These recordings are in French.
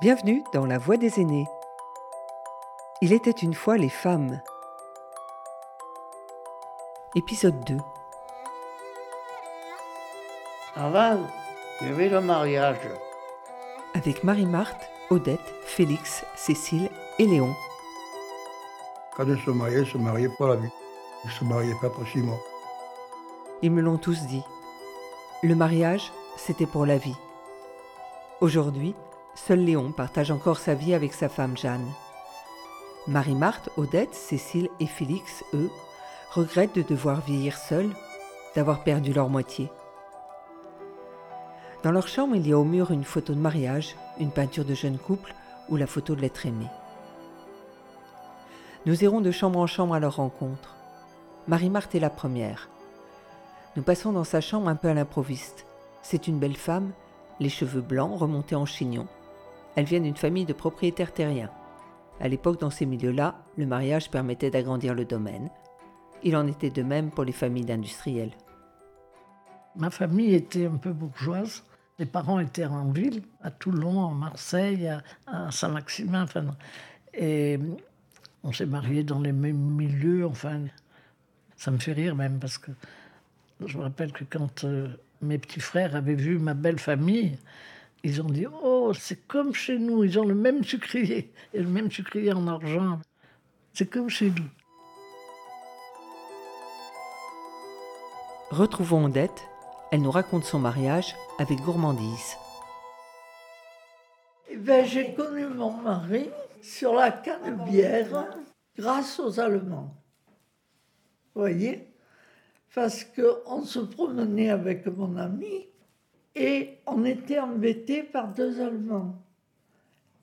Bienvenue dans La Voix des aînés. Il était une fois les femmes. Épisode 2. Avant, il y avait le mariage. Avec Marie-Marthe, Odette, Félix, Cécile et Léon. Quand ils se mariaient, ils se mariaient pour la vie. Ils se mariaient pas pour six mois. Ils me l'ont tous dit. Le mariage, c'était pour la vie. Aujourd'hui, seul Léon partage encore sa vie avec sa femme Jeanne. Marie-Marthe, Odette, Cécile et Félix, eux, regrettent de devoir vieillir seuls, d'avoir perdu leur moitié. Dans leur chambre, il y a au mur une photo de mariage, une peinture de jeune couple ou la photo de l'être aimé. Nous irons de chambre en chambre à leur rencontre. Marie-Marthe est la première. Nous passons dans sa chambre un peu à l'improviste. C'est une belle femme, les cheveux blancs remontés en chignon. Elle vient d'une famille de propriétaires terriens. À l'époque, dans ces milieux-là, le mariage permettait d'agrandir le domaine. Il en était de même pour les familles d'industriels. Ma famille était un peu bourgeoise. Les parents étaient en ville, à Toulon, à Marseille, à, à Saint-Maximin. Enfin, et on s'est mariés dans les mêmes milieux. Enfin, ça me fait rire même parce que je me rappelle que quand euh, mes petits frères avaient vu ma belle famille, ils ont dit Oh, c'est comme chez nous, ils ont le même sucrier, et le même sucrier en argent. C'est comme chez nous. Retrouvons Odette. Elle nous raconte son mariage avec gourmandise. Eh ben, j'ai connu mon mari sur la canebière grâce aux Allemands. Vous voyez? Parce qu'on se promenait avec mon ami et on était embêtés par deux Allemands.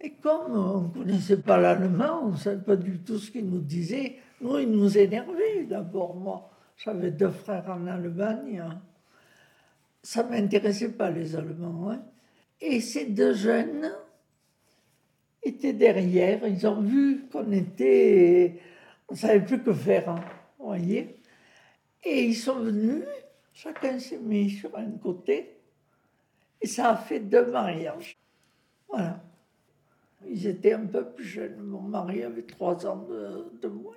Et comme on ne connaissait pas l'allemand, on ne savait pas du tout ce qu'ils nous disaient, nous, ils nous énervaient d'abord. Moi, j'avais deux frères en Allemagne. Ça ne m'intéressait pas, les Allemands. Hein. Et ces deux jeunes étaient derrière. Ils ont vu qu'on était. On ne savait plus que faire. Hein, voyez Et ils sont venus. Chacun s'est mis sur un côté. Et ça a fait deux mariages. Voilà. Ils étaient un peu plus jeunes. Mon mari avait trois ans de, moins.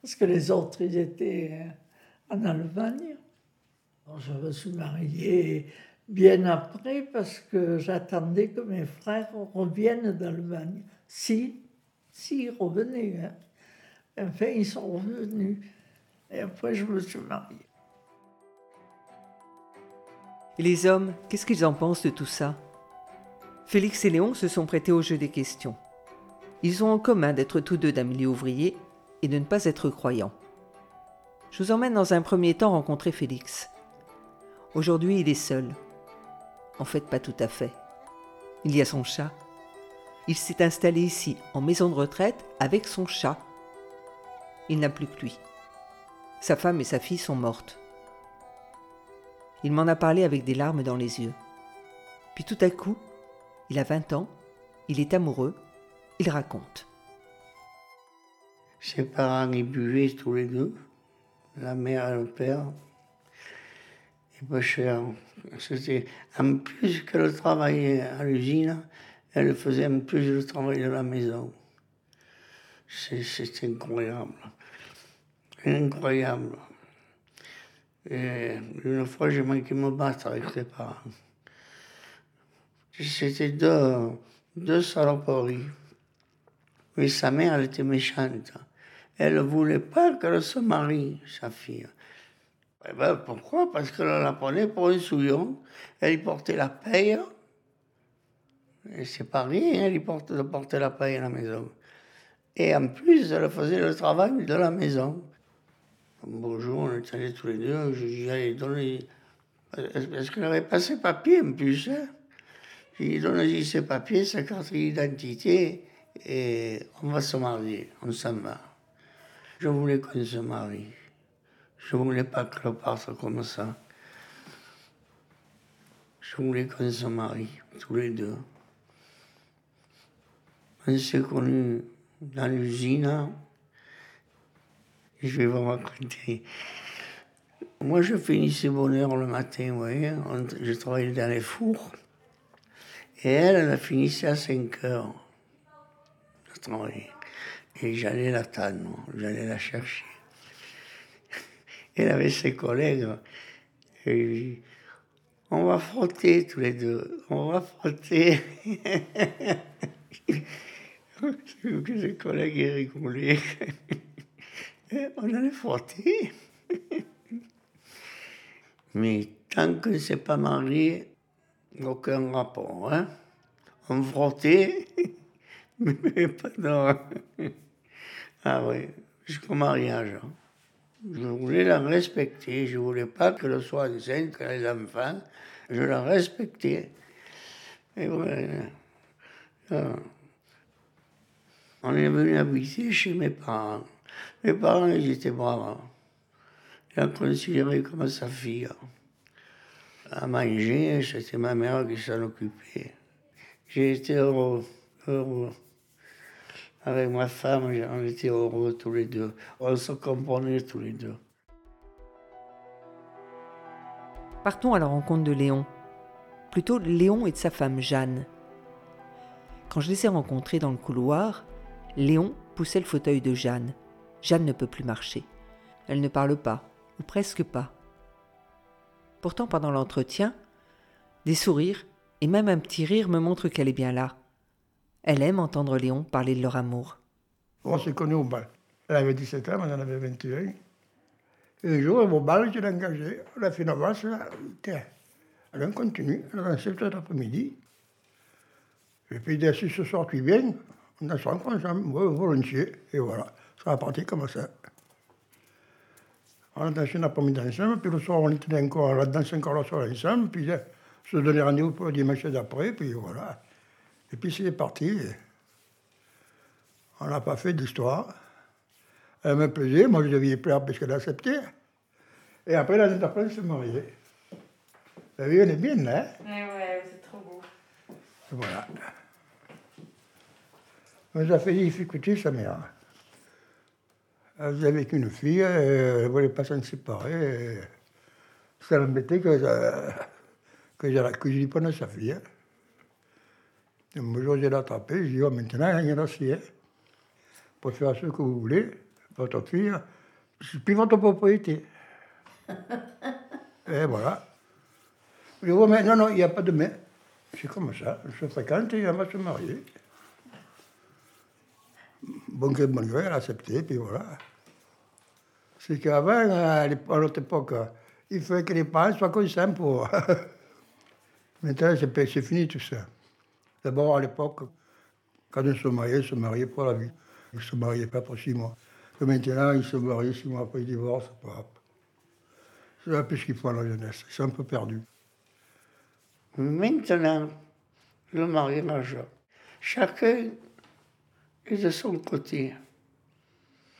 Parce que les autres, ils étaient en Allemagne. Je me suis mariée bien après parce que j'attendais que mes frères reviennent d'Allemagne. Si, si, ils revenaient. Hein. Enfin, ils sont revenus. Et après, je me suis mariée. Et les hommes, qu'est-ce qu'ils en pensent de tout ça? Félix et Léon se sont prêtés au jeu des questions. Ils ont en commun d'être tous deux d'un milieu ouvrier et de ne pas être croyants. Je vous emmène dans un premier temps rencontrer Félix. Aujourd'hui, il est seul. En fait, pas tout à fait. Il y a son chat. Il s'est installé ici, en maison de retraite, avec son chat. Il n'a plus que lui. Sa femme et sa fille sont mortes. Il m'en a parlé avec des larmes dans les yeux. Puis tout à coup, il a 20 ans, il est amoureux, il raconte. Ses parents, ils buvaient tous les deux, la mère et le père. Et pas cher. C'était en plus que le travail à l'usine, elle faisait en plus le travail de la maison. C'est incroyable. Incroyable. Et une fois, j'ai manqué me battre avec ses parents. C'était deux, deux saloperies. Mais sa mère, elle était méchante. Elle ne voulait pas qu'elle se marie, sa fille. Eh ben, pourquoi? Parce qu'elle la prenait pour un souillon. Elle y portait la paye. Et c'est pas rien, elle y portait, la paye à la maison. Et en plus, elle faisait le travail de la maison. Un beau jour, on est allés tous les deux, j'allais donner. Parce qu'elle avait pas ses papiers en plus. Hein. J'ai donné ses papiers, sa carte d'identité, et on va se marier, on s'en va. Je voulais qu'on se marie. Je voulais pas que le parte comme ça. Je voulais qu'on se marie, tous les deux. On s'est connus dans l'usine. Je vais vous raconter. Moi, je finissais bonne heure le matin, vous voyez. Je travaillais dans les fours. Et elle, elle finissait à 5 heures de travailler. Et j'allais l'attendre, j'allais la chercher. Elle avait ses collègues. Et on va frotter tous les deux, on va frotter. ses collègues rigolaient. on allait frotter. Mais tant que ne s'est pas marié, aucun rapport. Hein? On frottait, mais pas non. Ah oui, jusqu'au mariage. Hein. Je voulais la respecter. Je voulais pas qu'elle soit enceinte, qu'elle ait l'enfant. Je la respectais. Et voilà. Ah. On est venu habiter chez mes parents. Mes parents, ils étaient braves. Ils la considéré comme sa fille. À manger, c'était ma mère qui s'en occupait. J'ai été heureux, heureux. Avec ma femme, on était heureux tous les deux. On se comprenait tous les deux. Partons à la rencontre de Léon. Plutôt Léon et de sa femme Jeanne. Quand je les ai rencontrés dans le couloir, Léon poussait le fauteuil de Jeanne. Jeanne ne peut plus marcher. Elle ne parle pas, ou presque pas. Pourtant, pendant l'entretien, des sourires et même un petit rire me montrent qu'elle est bien là. Elle aime entendre Léon parler de leur amour. On s'est connus au bal. Elle avait 17 ans, moi en avait 21. Et un jour, au bal, je l'ai engagée. On a fait une avance. Elle on continue. Elle a dansé tout l'après-midi. Et puis, a dit, ce soir, tu viens On a son ensemble, volontiers. Et voilà, ça a parti comme ça? On a dansé l'après-midi ensemble, puis le soir, on était encore, on a dansé encore le soir ensemble, puis on se donnait rendez-vous pour le dimanche d'après, puis voilà. Et puis c'est parti. On n'a pas fait d'histoire. Elle me plaisait, moi je devais plaire parce qu'elle acceptait. Et après, l'année d'après, elle s'est mariée. La vie, elle est bien, hein? Oui, ouais, c'est trop beau. voilà. Elle nous a fait difficulté, sa mère. Elle vivait avec une fille, elle ne voulait pas s'en séparer. Ça l'embêtait que, que, que je pas à sa fille. Hein. Un jour, j'ai l'attrapé, je dis, oh, maintenant, il y en a aussi. Hein. Pour faire ce que vous voulez, votre fille, c'est plus votre propriété. et voilà. Je dis, oh, mais non, non, il n'y a pas de mais. C'est comme ça, je fréquente et elle va se marier. Bon que bon elle a accepté, puis voilà. C'est qu'avant, à l'autre époque, il fallait que les parents soient conscients pour. Maintenant, c'est fini tout ça. D'abord, à l'époque, quand on se mariait, on se mariait pour la vie. On ne se mariait pas pour six mois. Maintenant, ils se marient six mois après le divorce. C'est un peu ce qu'il faut à la jeunesse. Ils sont un peu perdus. Maintenant, le mariage, chacun est de son côté.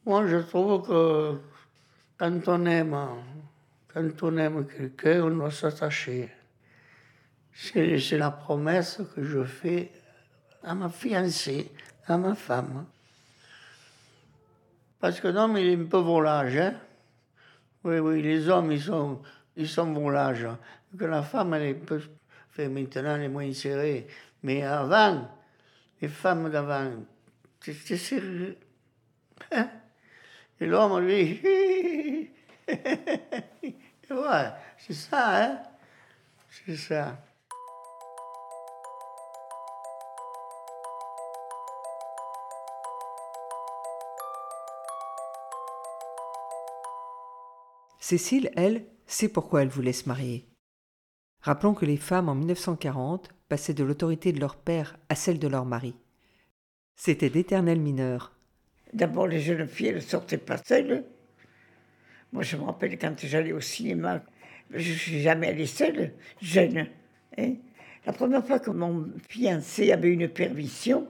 Moi, je trouve que quand on aime, quand on aime quelqu'un, on doit s'attacher. C'est la promesse que je fais à ma fiancée, à ma femme. Parce que l'homme, il est un peu volage. Hein? Oui, oui, les hommes, ils sont, ils sont volages. Que la femme, elle est. Fait, maintenant, elle est moins serrée. Mais avant, les femmes d'avant, c'était serré. Hein? Et l'homme, lui, c'est ça, hein? C'est ça. Cécile, elle, sait pourquoi elle voulait se marier. Rappelons que les femmes en 1940 passaient de l'autorité de leur père à celle de leur mari. C'était d'éternels mineurs. D'abord, les jeunes filles ne sortaient pas seules. Moi, je me rappelle quand j'allais au cinéma, je ne suis jamais allée seule, jeune. Hein. La première fois que mon fiancé avait une permission,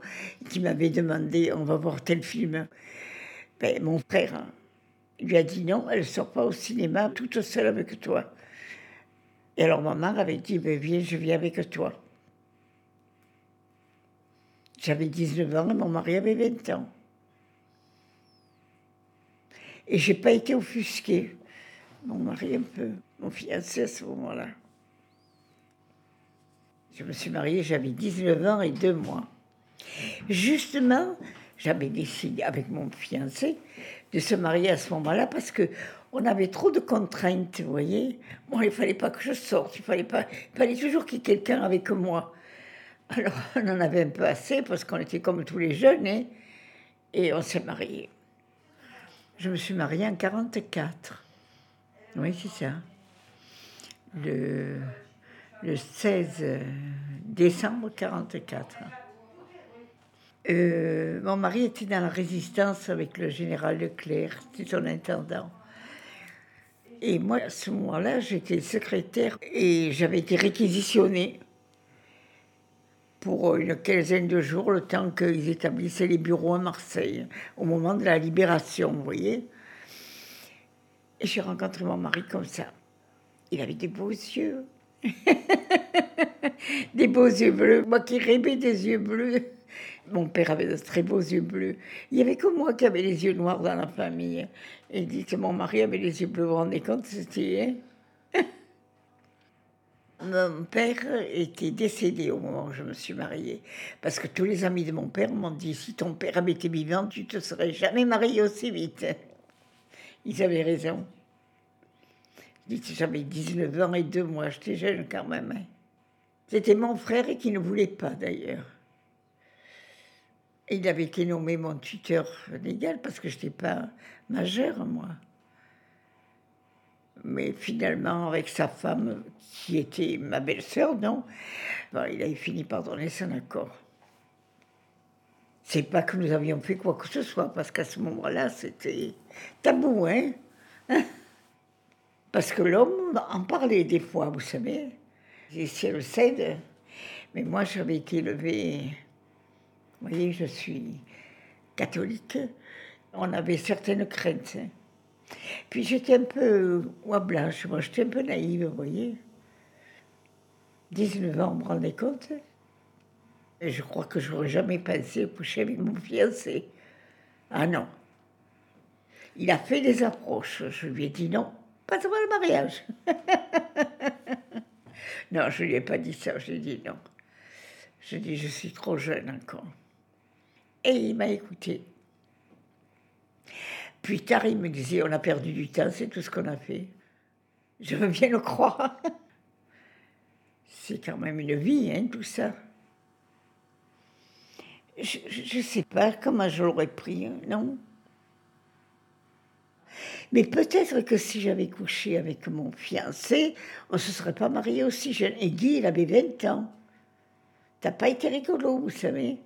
qui m'avait demandé on va voir tel film, ben, mon frère lui a dit non, elle ne sort pas au cinéma toute seule avec toi. Et alors ma mère avait dit, ben, viens, je viens avec toi. J'avais 19 ans et mon mari avait 20 ans. Et j'ai pas été offusquée. Mon mari un peu, mon fiancé à ce moment-là. Je me suis mariée, j'avais 19 ans et deux mois. Justement, j'avais décidé avec mon fiancé de se marier à ce moment-là parce que on avait trop de contraintes, vous voyez. Moi, il fallait pas que je sorte, il fallait pas, il fallait toujours qu'il y ait quelqu'un avec moi. Alors, on en avait un peu assez parce qu'on était comme tous les jeunes, hein, et on s'est mariés. Je me suis mariée en 44. Oui, c'est ça. Le, le 16 décembre 44. Euh, mon mari était dans la résistance avec le général Leclerc, c'était son intendant. Et moi, à ce moment-là, j'étais secrétaire et j'avais été réquisitionnée pour une quinzaine de jours, le temps qu'ils établissaient les bureaux à Marseille, au moment de la libération, vous voyez. Et j'ai rencontré mon mari comme ça. Il avait des beaux yeux. des beaux yeux bleus. Moi qui rêvais des yeux bleus. Mon père avait de très beaux yeux bleus. Il y avait que moi qui avait les yeux noirs dans la famille. Et dit que mon mari avait les yeux bleus. Vous vous rendez compte, c'était. Hein mon père était décédé au moment où je me suis mariée. Parce que tous les amis de mon père m'ont dit si ton père avait été vivant, tu te serais jamais mariée aussi vite. Ils avaient raison. J'avais 19 ans et deux mois, j'étais jeune quand même. C'était mon frère qui ne voulait pas d'ailleurs. Il avait été nommé mon tuteur légal parce que je n'étais pas majeure, moi. Mais finalement, avec sa femme, qui était ma belle-sœur, non, ben, il avait fini par donner son accord. C'est pas que nous avions fait quoi que ce soit, parce qu'à ce moment-là, c'était tabou, hein, hein Parce que l'homme en parlait des fois, vous savez. Elle le cède. Mais moi, j'avais été élevée vous voyez, je suis catholique. On avait certaines craintes. Puis j'étais un peu j'étais un peu naïve, vous voyez. 19 ans, vous me rendez compte je crois que j'aurais jamais pensé coucher avec mon fiancé. Ah non. Il a fait des approches. Je lui ai dit non, pas avant le mariage. non, je ne lui ai pas dit ça, je lui ai dit non. Je dis, je suis trop jeune encore. Et il m'a écouté. Plus tard, il me disait, on a perdu du temps, c'est tout ce qu'on a fait. Je veux bien le croire. C'est quand même une vie, hein, tout ça. Je ne sais pas comment je l'aurais pris, hein, non Mais peut-être que si j'avais couché avec mon fiancé, on ne se serait pas marié aussi jeune. Et Guy, il avait 20 ans. T'as pas été rigolo, vous savez.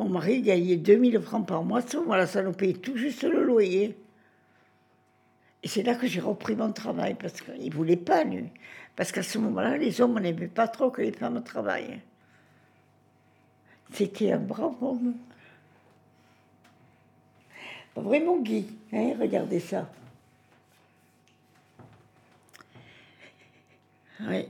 Mon mari gagnait 2000 francs par mois, voilà, ça nous payait tout juste le loyer. Et c'est là que j'ai repris mon travail, parce qu'il ne voulait pas, lui. Parce qu'à ce moment-là, les hommes n'aimaient pas trop que les femmes travaillent. C'était un brave homme. Vraiment Guy, hein, regardez ça. Oui.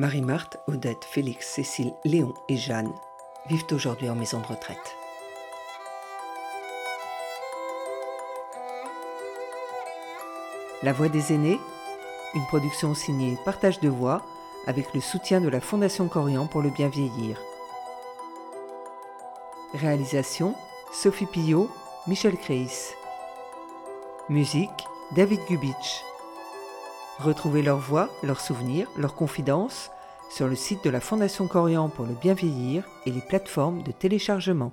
Marie-Marthe, Odette, Félix, Cécile, Léon et Jeanne vivent aujourd'hui en maison de retraite. La Voix des aînés, une production signée Partage de voix avec le soutien de la Fondation Corian pour le bien vieillir. Réalisation Sophie Pillot, Michel Créis. Musique David Gubitsch. Retrouvez leurs voix, leurs souvenirs, leurs confidences sur le site de la Fondation Corian pour le bien vieillir et les plateformes de téléchargement.